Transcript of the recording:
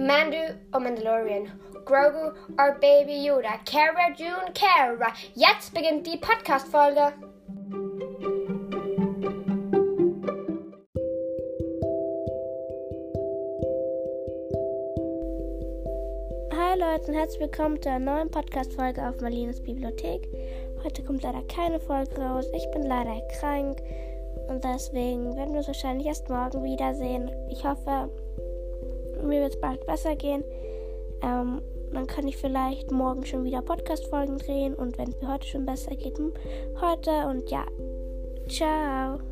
Mandu und Mandalorian, Grogu und Baby Yoda, Cara June Cara. Jetzt beginnt die Podcast-Folge. Hi Leute und herzlich willkommen zu einer neuen Podcast-Folge auf Marlines Bibliothek. Heute kommt leider keine Folge raus. Ich bin leider krank und deswegen werden wir uns wahrscheinlich erst morgen wiedersehen. Ich hoffe, mir wird es bald besser gehen. Ähm, dann kann ich vielleicht morgen schon wieder Podcast-Folgen drehen und wenn es mir heute schon besser geht, heute und ja. Ciao.